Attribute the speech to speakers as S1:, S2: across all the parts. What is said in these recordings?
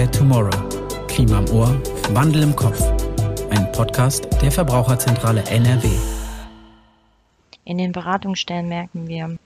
S1: Care Tomorrow. Klima im Ohr, Wandel im Kopf. Ein Podcast der Verbraucherzentrale NRW.
S2: In den Beratungsstellen merken wir,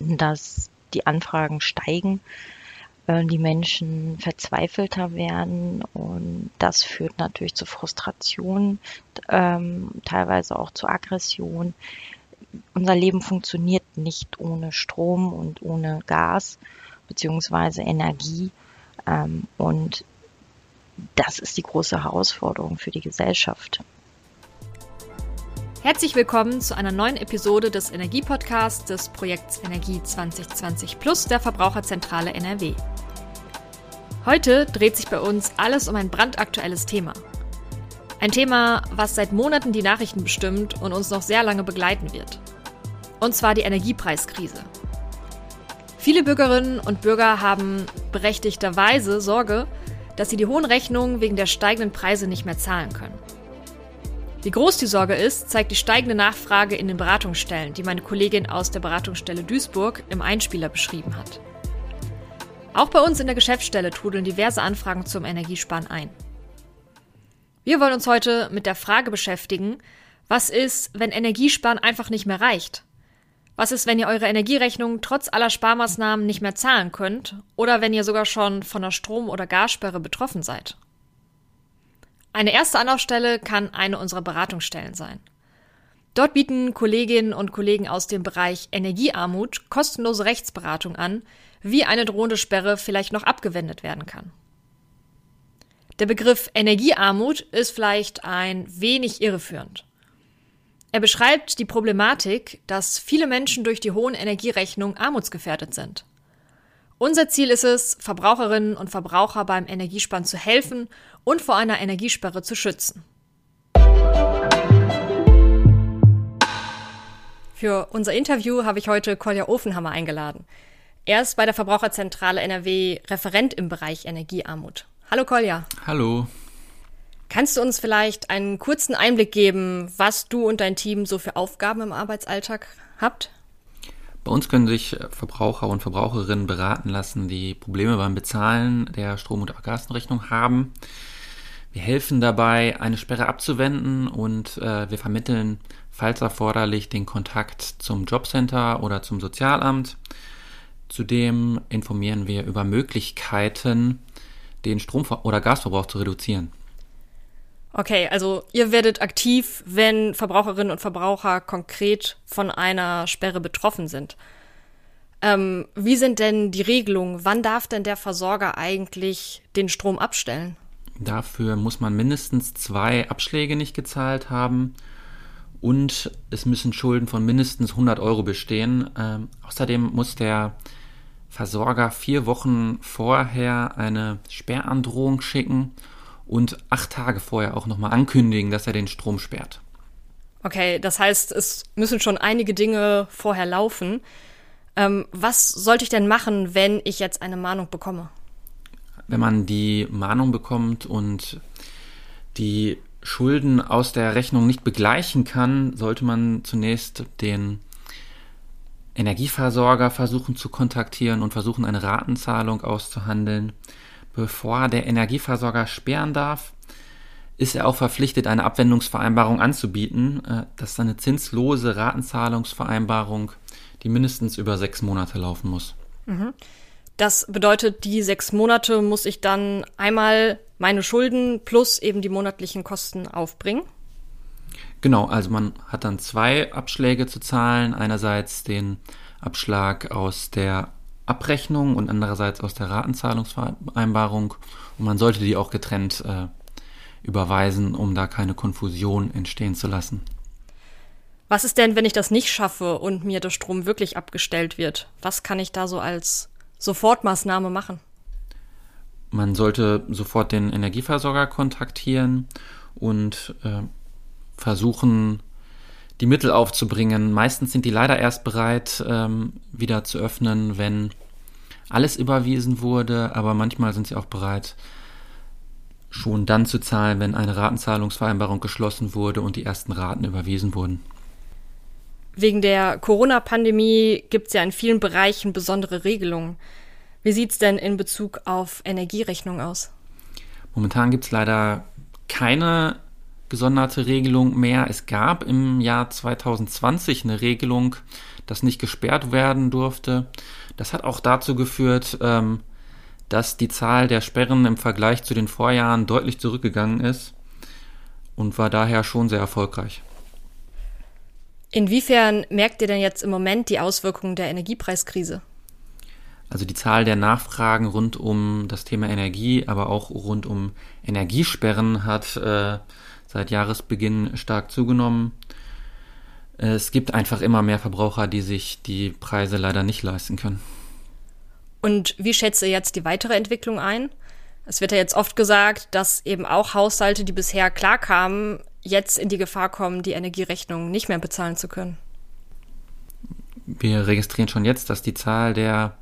S2: dass die Anfragen steigen, äh, die Menschen verzweifelter werden und das führt natürlich zu Frustration, ähm, teilweise auch zu Aggression. Unser Leben funktioniert nicht ohne Strom und ohne Gas beziehungsweise Energie ähm, und das ist die große Herausforderung für die Gesellschaft.
S3: Herzlich willkommen zu einer neuen Episode des Energiepodcasts des Projekts Energie 2020 Plus der Verbraucherzentrale NRW. Heute dreht sich bei uns alles um ein brandaktuelles Thema. Ein Thema, was seit Monaten die Nachrichten bestimmt und uns noch sehr lange begleiten wird. Und zwar die Energiepreiskrise. Viele Bürgerinnen und Bürger haben berechtigterweise Sorge, dass sie die hohen Rechnungen wegen der steigenden Preise nicht mehr zahlen können. Wie groß die Sorge ist, zeigt die steigende Nachfrage in den Beratungsstellen, die meine Kollegin aus der Beratungsstelle Duisburg im Einspieler beschrieben hat. Auch bei uns in der Geschäftsstelle trudeln diverse Anfragen zum Energiesparen ein. Wir wollen uns heute mit der Frage beschäftigen, was ist, wenn Energiesparen einfach nicht mehr reicht? Was ist, wenn ihr eure Energierechnung trotz aller Sparmaßnahmen nicht mehr zahlen könnt oder wenn ihr sogar schon von einer Strom- oder Gassperre betroffen seid? Eine erste Anlaufstelle kann eine unserer Beratungsstellen sein. Dort bieten Kolleginnen und Kollegen aus dem Bereich Energiearmut kostenlose Rechtsberatung an, wie eine drohende Sperre vielleicht noch abgewendet werden kann. Der Begriff Energiearmut ist vielleicht ein wenig irreführend. Er beschreibt die Problematik, dass viele Menschen durch die hohen Energierechnungen armutsgefährdet sind. Unser Ziel ist es, Verbraucherinnen und Verbraucher beim Energiesparen zu helfen und vor einer Energiesperre zu schützen. Für unser Interview habe ich heute Kolja Ofenhammer eingeladen. Er ist bei der Verbraucherzentrale NRW Referent im Bereich Energiearmut. Hallo Kolja.
S4: Hallo.
S3: Kannst du uns vielleicht einen kurzen Einblick geben, was du und dein Team so für Aufgaben im Arbeitsalltag habt?
S4: Bei uns können sich Verbraucher und Verbraucherinnen beraten lassen, die Probleme beim Bezahlen der Strom- und Gasrechnung haben. Wir helfen dabei, eine Sperre abzuwenden und äh, wir vermitteln, falls erforderlich, den Kontakt zum Jobcenter oder zum Sozialamt. Zudem informieren wir über Möglichkeiten, den Strom- oder Gasverbrauch zu reduzieren.
S3: Okay, also ihr werdet aktiv, wenn Verbraucherinnen und Verbraucher konkret von einer Sperre betroffen sind. Ähm, wie sind denn die Regelungen? Wann darf denn der Versorger eigentlich den Strom abstellen?
S4: Dafür muss man mindestens zwei Abschläge nicht gezahlt haben und es müssen Schulden von mindestens 100 Euro bestehen. Ähm, außerdem muss der Versorger vier Wochen vorher eine Sperrandrohung schicken und acht Tage vorher auch nochmal ankündigen, dass er den Strom sperrt.
S3: Okay, das heißt, es müssen schon einige Dinge vorher laufen. Ähm, was sollte ich denn machen, wenn ich jetzt eine Mahnung bekomme?
S4: Wenn man die Mahnung bekommt und die Schulden aus der Rechnung nicht begleichen kann, sollte man zunächst den Energieversorger versuchen zu kontaktieren und versuchen, eine Ratenzahlung auszuhandeln. Bevor der Energieversorger sperren darf, ist er auch verpflichtet, eine Abwendungsvereinbarung anzubieten. Äh, das ist eine zinslose Ratenzahlungsvereinbarung, die mindestens über sechs Monate laufen muss.
S3: Mhm. Das bedeutet, die sechs Monate muss ich dann einmal meine Schulden plus eben die monatlichen Kosten aufbringen?
S4: Genau, also man hat dann zwei Abschläge zu zahlen. Einerseits den Abschlag aus der Abrechnung und andererseits aus der Ratenzahlungsvereinbarung. Und man sollte die auch getrennt äh, überweisen, um da keine Konfusion entstehen zu lassen.
S3: Was ist denn, wenn ich das nicht schaffe und mir der Strom wirklich abgestellt wird? Was kann ich da so als Sofortmaßnahme machen?
S4: Man sollte sofort den Energieversorger kontaktieren und äh, versuchen, die Mittel aufzubringen. Meistens sind die leider erst bereit, ähm, wieder zu öffnen, wenn alles überwiesen wurde, aber manchmal sind sie auch bereit, schon dann zu zahlen, wenn eine Ratenzahlungsvereinbarung geschlossen wurde und die ersten Raten überwiesen wurden.
S3: Wegen der Corona-Pandemie gibt es ja in vielen Bereichen besondere Regelungen. Wie sieht es denn in Bezug auf Energierechnung aus?
S4: Momentan gibt es leider keine gesonderte Regelung mehr. Es gab im Jahr 2020 eine Regelung, dass nicht gesperrt werden durfte. Das hat auch dazu geführt, ähm, dass die Zahl der Sperren im Vergleich zu den Vorjahren deutlich zurückgegangen ist und war daher schon sehr erfolgreich.
S3: Inwiefern merkt ihr denn jetzt im Moment die Auswirkungen der Energiepreiskrise?
S4: Also die Zahl der Nachfragen rund um das Thema Energie, aber auch rund um Energiesperren hat äh, seit Jahresbeginn stark zugenommen. Es gibt einfach immer mehr Verbraucher, die sich die Preise leider nicht leisten können.
S3: Und wie schätzt ihr jetzt die weitere Entwicklung ein? Es wird ja jetzt oft gesagt, dass eben auch Haushalte, die bisher klarkamen, jetzt in die Gefahr kommen, die Energierechnung nicht mehr bezahlen zu können.
S4: Wir registrieren schon jetzt, dass die Zahl der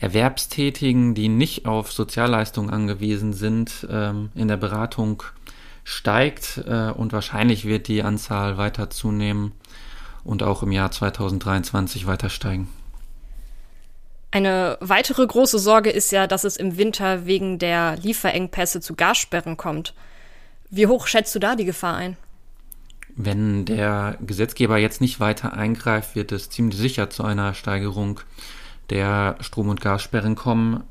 S4: Erwerbstätigen, die nicht auf Sozialleistungen angewiesen sind, ähm, in der Beratung steigt äh, und wahrscheinlich wird die Anzahl weiter zunehmen und auch im Jahr 2023 weiter steigen.
S3: Eine weitere große Sorge ist ja, dass es im Winter wegen der Lieferengpässe zu Gassperren kommt. Wie hoch schätzt du da die Gefahr ein?
S4: Wenn der Gesetzgeber jetzt nicht weiter eingreift, wird es ziemlich sicher zu einer Steigerung der Strom- und Gassperren kommen.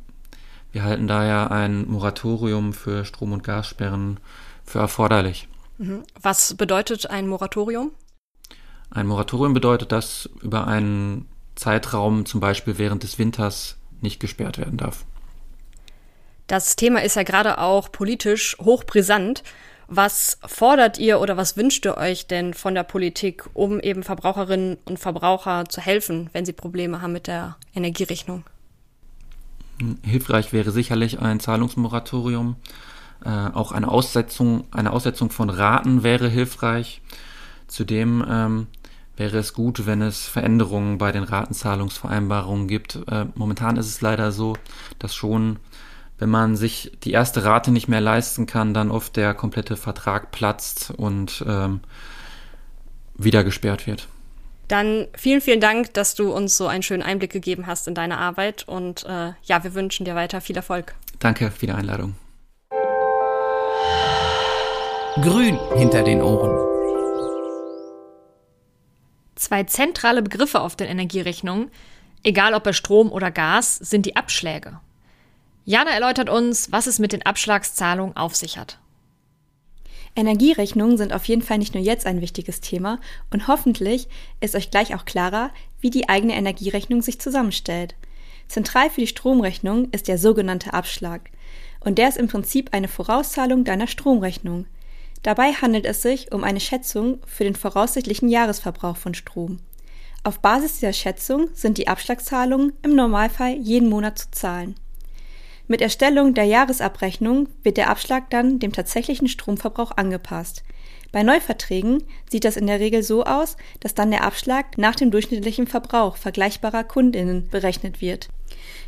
S4: Wir halten daher ein Moratorium für Strom- und Gassperren für erforderlich.
S3: Mhm. Was bedeutet ein Moratorium?
S4: Ein Moratorium bedeutet, dass über einen Zeitraum, zum Beispiel während des Winters, nicht gesperrt werden darf.
S3: Das Thema ist ja gerade auch politisch hochbrisant. Was fordert ihr oder was wünscht ihr euch denn von der Politik, um eben Verbraucherinnen und Verbraucher zu helfen, wenn sie Probleme haben mit der Energierechnung?
S4: Hilfreich wäre sicherlich ein Zahlungsmoratorium. Äh, auch eine Aussetzung, eine Aussetzung von Raten wäre hilfreich. Zudem ähm, wäre es gut, wenn es Veränderungen bei den Ratenzahlungsvereinbarungen gibt. Äh, momentan ist es leider so, dass schon wenn man sich die erste Rate nicht mehr leisten kann, dann oft der komplette Vertrag platzt und ähm, wieder gesperrt wird.
S3: Dann vielen, vielen Dank, dass du uns so einen schönen Einblick gegeben hast in deine Arbeit und äh, ja, wir wünschen dir weiter viel Erfolg.
S4: Danke für die Einladung.
S1: Grün hinter den Ohren.
S3: Zwei zentrale Begriffe auf den Energierechnungen, egal ob bei Strom oder Gas, sind die Abschläge. Jana erläutert uns, was es mit den Abschlagszahlungen auf sich hat.
S5: Energierechnungen sind auf jeden Fall nicht nur jetzt ein wichtiges Thema und hoffentlich ist euch gleich auch klarer, wie die eigene Energierechnung sich zusammenstellt. Zentral für die Stromrechnung ist der sogenannte Abschlag und der ist im Prinzip eine Vorauszahlung deiner Stromrechnung. Dabei handelt es sich um eine Schätzung für den voraussichtlichen Jahresverbrauch von Strom. Auf Basis dieser Schätzung sind die Abschlagszahlungen im Normalfall jeden Monat zu zahlen. Mit Erstellung der Jahresabrechnung wird der Abschlag dann dem tatsächlichen Stromverbrauch angepasst. Bei Neuverträgen sieht das in der Regel so aus, dass dann der Abschlag nach dem durchschnittlichen Verbrauch vergleichbarer Kundinnen berechnet wird.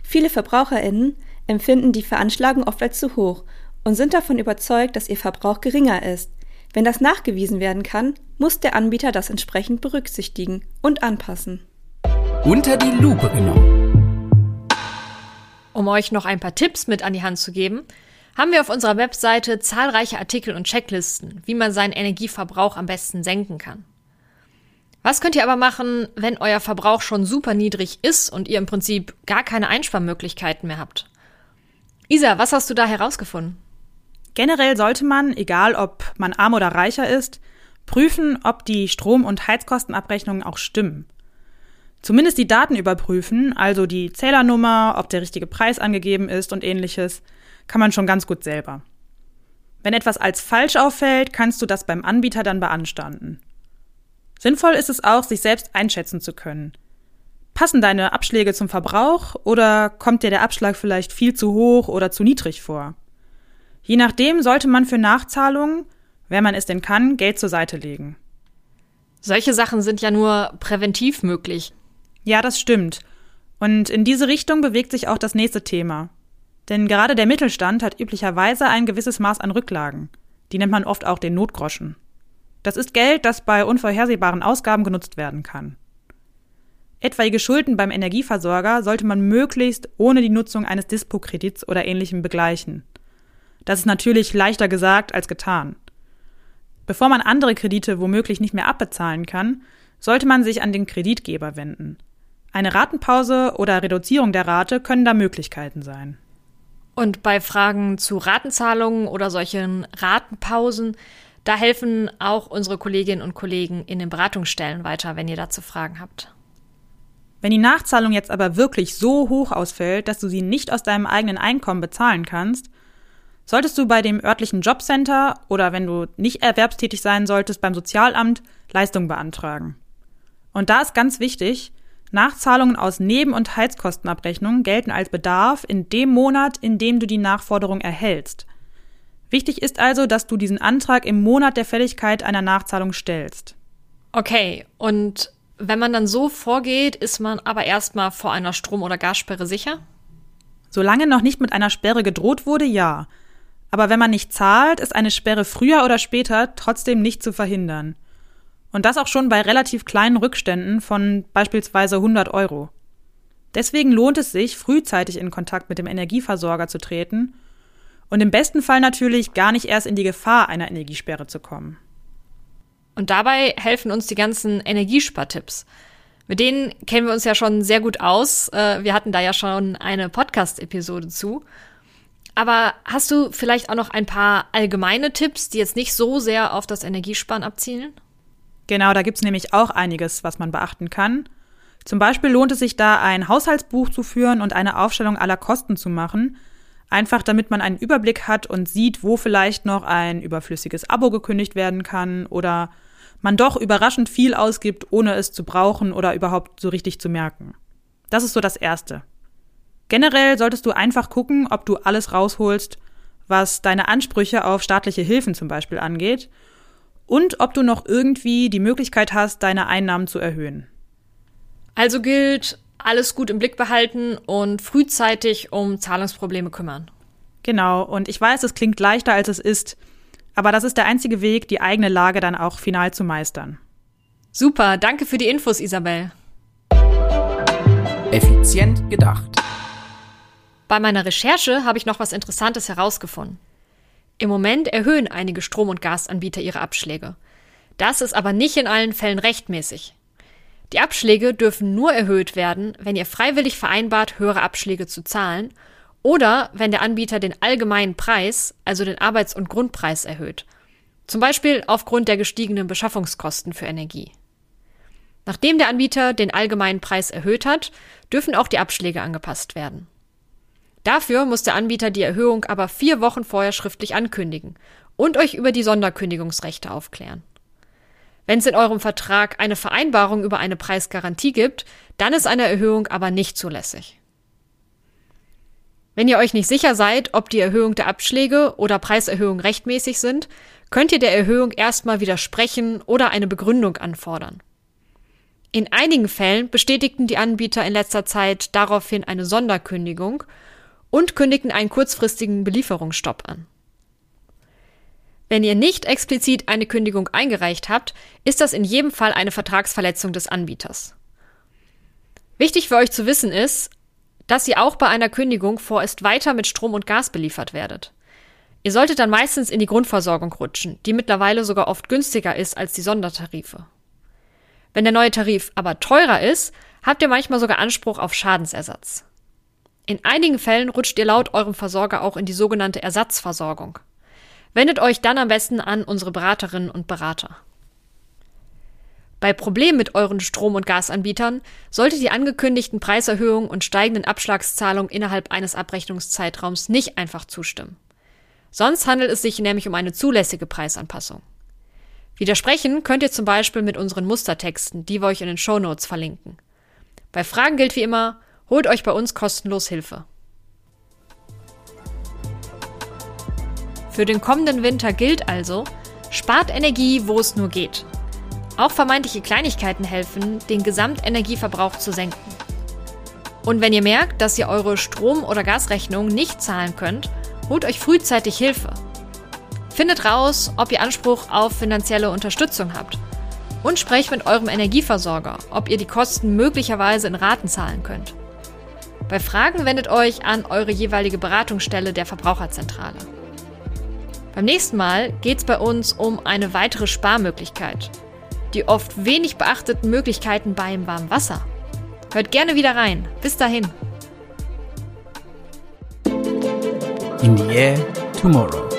S5: Viele Verbraucherinnen empfinden die Veranschlagung oft als zu hoch und sind davon überzeugt, dass ihr Verbrauch geringer ist. Wenn das nachgewiesen werden kann, muss der Anbieter das entsprechend berücksichtigen und anpassen.
S1: Unter die Lupe genommen.
S3: Um euch noch ein paar Tipps mit an die Hand zu geben, haben wir auf unserer Webseite zahlreiche Artikel und Checklisten, wie man seinen Energieverbrauch am besten senken kann. Was könnt ihr aber machen, wenn euer Verbrauch schon super niedrig ist und ihr im Prinzip gar keine Einsparmöglichkeiten mehr habt? Isa, was hast du da herausgefunden?
S6: Generell sollte man, egal ob man arm oder reicher ist, prüfen, ob die Strom- und Heizkostenabrechnungen auch stimmen. Zumindest die Daten überprüfen, also die Zählernummer, ob der richtige Preis angegeben ist und ähnliches, kann man schon ganz gut selber. Wenn etwas als falsch auffällt, kannst du das beim Anbieter dann beanstanden. Sinnvoll ist es auch, sich selbst einschätzen zu können. Passen deine Abschläge zum Verbrauch oder kommt dir der Abschlag vielleicht viel zu hoch oder zu niedrig vor? Je nachdem sollte man für Nachzahlungen, wenn man es denn kann, Geld zur Seite legen.
S3: Solche Sachen sind ja nur präventiv möglich.
S6: Ja, das stimmt. Und in diese Richtung bewegt sich auch das nächste Thema. Denn gerade der Mittelstand hat üblicherweise ein gewisses Maß an Rücklagen. Die nennt man oft auch den Notgroschen. Das ist Geld, das bei unvorhersehbaren Ausgaben genutzt werden kann. Etwaige Schulden beim Energieversorger sollte man möglichst ohne die Nutzung eines Dispo-Kredits oder ähnlichem begleichen. Das ist natürlich leichter gesagt als getan. Bevor man andere Kredite womöglich nicht mehr abbezahlen kann, sollte man sich an den Kreditgeber wenden. Eine Ratenpause oder Reduzierung der Rate können da Möglichkeiten sein.
S3: Und bei Fragen zu Ratenzahlungen oder solchen Ratenpausen, da helfen auch unsere Kolleginnen und Kollegen in den Beratungsstellen weiter, wenn ihr dazu Fragen habt.
S6: Wenn die Nachzahlung jetzt aber wirklich so hoch ausfällt, dass du sie nicht aus deinem eigenen Einkommen bezahlen kannst, solltest du bei dem örtlichen Jobcenter oder wenn du nicht erwerbstätig sein solltest beim Sozialamt Leistung beantragen. Und da ist ganz wichtig, Nachzahlungen aus Neben- und Heizkostenabrechnungen gelten als Bedarf in dem Monat, in dem du die Nachforderung erhältst. Wichtig ist also, dass du diesen Antrag im Monat der Fälligkeit einer Nachzahlung stellst.
S3: Okay, und wenn man dann so vorgeht, ist man aber erstmal vor einer Strom- oder Gassperre sicher?
S6: Solange noch nicht mit einer Sperre gedroht wurde, ja. Aber wenn man nicht zahlt, ist eine Sperre früher oder später trotzdem nicht zu verhindern. Und das auch schon bei relativ kleinen Rückständen von beispielsweise 100 Euro. Deswegen lohnt es sich, frühzeitig in Kontakt mit dem Energieversorger zu treten und im besten Fall natürlich gar nicht erst in die Gefahr einer Energiesperre zu kommen.
S3: Und dabei helfen uns die ganzen Energiespartipps. Mit denen kennen wir uns ja schon sehr gut aus. Äh, wir hatten da ja schon eine Podcast-Episode zu. Aber hast du vielleicht auch noch ein paar allgemeine Tipps, die jetzt nicht so sehr auf das Energiesparen abzielen?
S6: Genau, da gibt's nämlich auch einiges, was man beachten kann. Zum Beispiel lohnt es sich da, ein Haushaltsbuch zu führen und eine Aufstellung aller Kosten zu machen. Einfach damit man einen Überblick hat und sieht, wo vielleicht noch ein überflüssiges Abo gekündigt werden kann oder man doch überraschend viel ausgibt, ohne es zu brauchen oder überhaupt so richtig zu merken. Das ist so das Erste. Generell solltest du einfach gucken, ob du alles rausholst, was deine Ansprüche auf staatliche Hilfen zum Beispiel angeht und ob du noch irgendwie die Möglichkeit hast, deine Einnahmen zu erhöhen.
S3: Also gilt, alles gut im Blick behalten und frühzeitig um Zahlungsprobleme kümmern.
S6: Genau, und ich weiß, es klingt leichter, als es ist, aber das ist der einzige Weg, die eigene Lage dann auch final zu meistern.
S3: Super, danke für die Infos, Isabel.
S1: Effizient gedacht.
S3: Bei meiner Recherche habe ich noch was Interessantes herausgefunden. Im Moment erhöhen einige Strom- und Gasanbieter ihre Abschläge. Das ist aber nicht in allen Fällen rechtmäßig. Die Abschläge dürfen nur erhöht werden, wenn ihr freiwillig vereinbart, höhere Abschläge zu zahlen oder wenn der Anbieter den allgemeinen Preis, also den Arbeits- und Grundpreis erhöht. Zum Beispiel aufgrund der gestiegenen Beschaffungskosten für Energie. Nachdem der Anbieter den allgemeinen Preis erhöht hat, dürfen auch die Abschläge angepasst werden. Dafür muss der Anbieter die Erhöhung aber vier Wochen vorher schriftlich ankündigen und euch über die Sonderkündigungsrechte aufklären. Wenn es in eurem Vertrag eine Vereinbarung über eine Preisgarantie gibt, dann ist eine Erhöhung aber nicht zulässig. Wenn ihr euch nicht sicher seid, ob die Erhöhung der Abschläge oder Preiserhöhung rechtmäßig sind, könnt ihr der Erhöhung erstmal widersprechen oder eine Begründung anfordern. In einigen Fällen bestätigten die Anbieter in letzter Zeit daraufhin eine Sonderkündigung und kündigten einen kurzfristigen Belieferungsstopp an. Wenn ihr nicht explizit eine Kündigung eingereicht habt, ist das in jedem Fall eine Vertragsverletzung des Anbieters. Wichtig für euch zu wissen ist, dass ihr auch bei einer Kündigung vorerst weiter mit Strom und Gas beliefert werdet. Ihr solltet dann meistens in die Grundversorgung rutschen, die mittlerweile sogar oft günstiger ist als die Sondertarife. Wenn der neue Tarif aber teurer ist, habt ihr manchmal sogar Anspruch auf Schadensersatz. In einigen Fällen rutscht ihr laut eurem Versorger auch in die sogenannte Ersatzversorgung. Wendet euch dann am besten an unsere Beraterinnen und Berater. Bei Problemen mit euren Strom- und Gasanbietern solltet die angekündigten Preiserhöhungen und steigenden Abschlagszahlungen innerhalb eines Abrechnungszeitraums nicht einfach zustimmen. Sonst handelt es sich nämlich um eine zulässige Preisanpassung. Widersprechen könnt ihr zum Beispiel mit unseren Mustertexten, die wir euch in den Show Notes verlinken. Bei Fragen gilt wie immer, Holt euch bei uns kostenlos Hilfe. Für den kommenden Winter gilt also, spart Energie, wo es nur geht. Auch vermeintliche Kleinigkeiten helfen, den Gesamtenergieverbrauch zu senken. Und wenn ihr merkt, dass ihr eure Strom- oder Gasrechnung nicht zahlen könnt, holt euch frühzeitig Hilfe. Findet raus, ob ihr Anspruch auf finanzielle Unterstützung habt. Und sprecht mit eurem Energieversorger, ob ihr die Kosten möglicherweise in Raten zahlen könnt. Bei Fragen wendet euch an eure jeweilige Beratungsstelle der Verbraucherzentrale. Beim nächsten Mal geht es bei uns um eine weitere Sparmöglichkeit. Die oft wenig beachteten Möglichkeiten beim Warmwasser. Hört gerne wieder rein. Bis dahin.
S1: In the Air Tomorrow.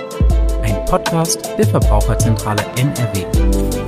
S1: Ein Podcast der Verbraucherzentrale NRW.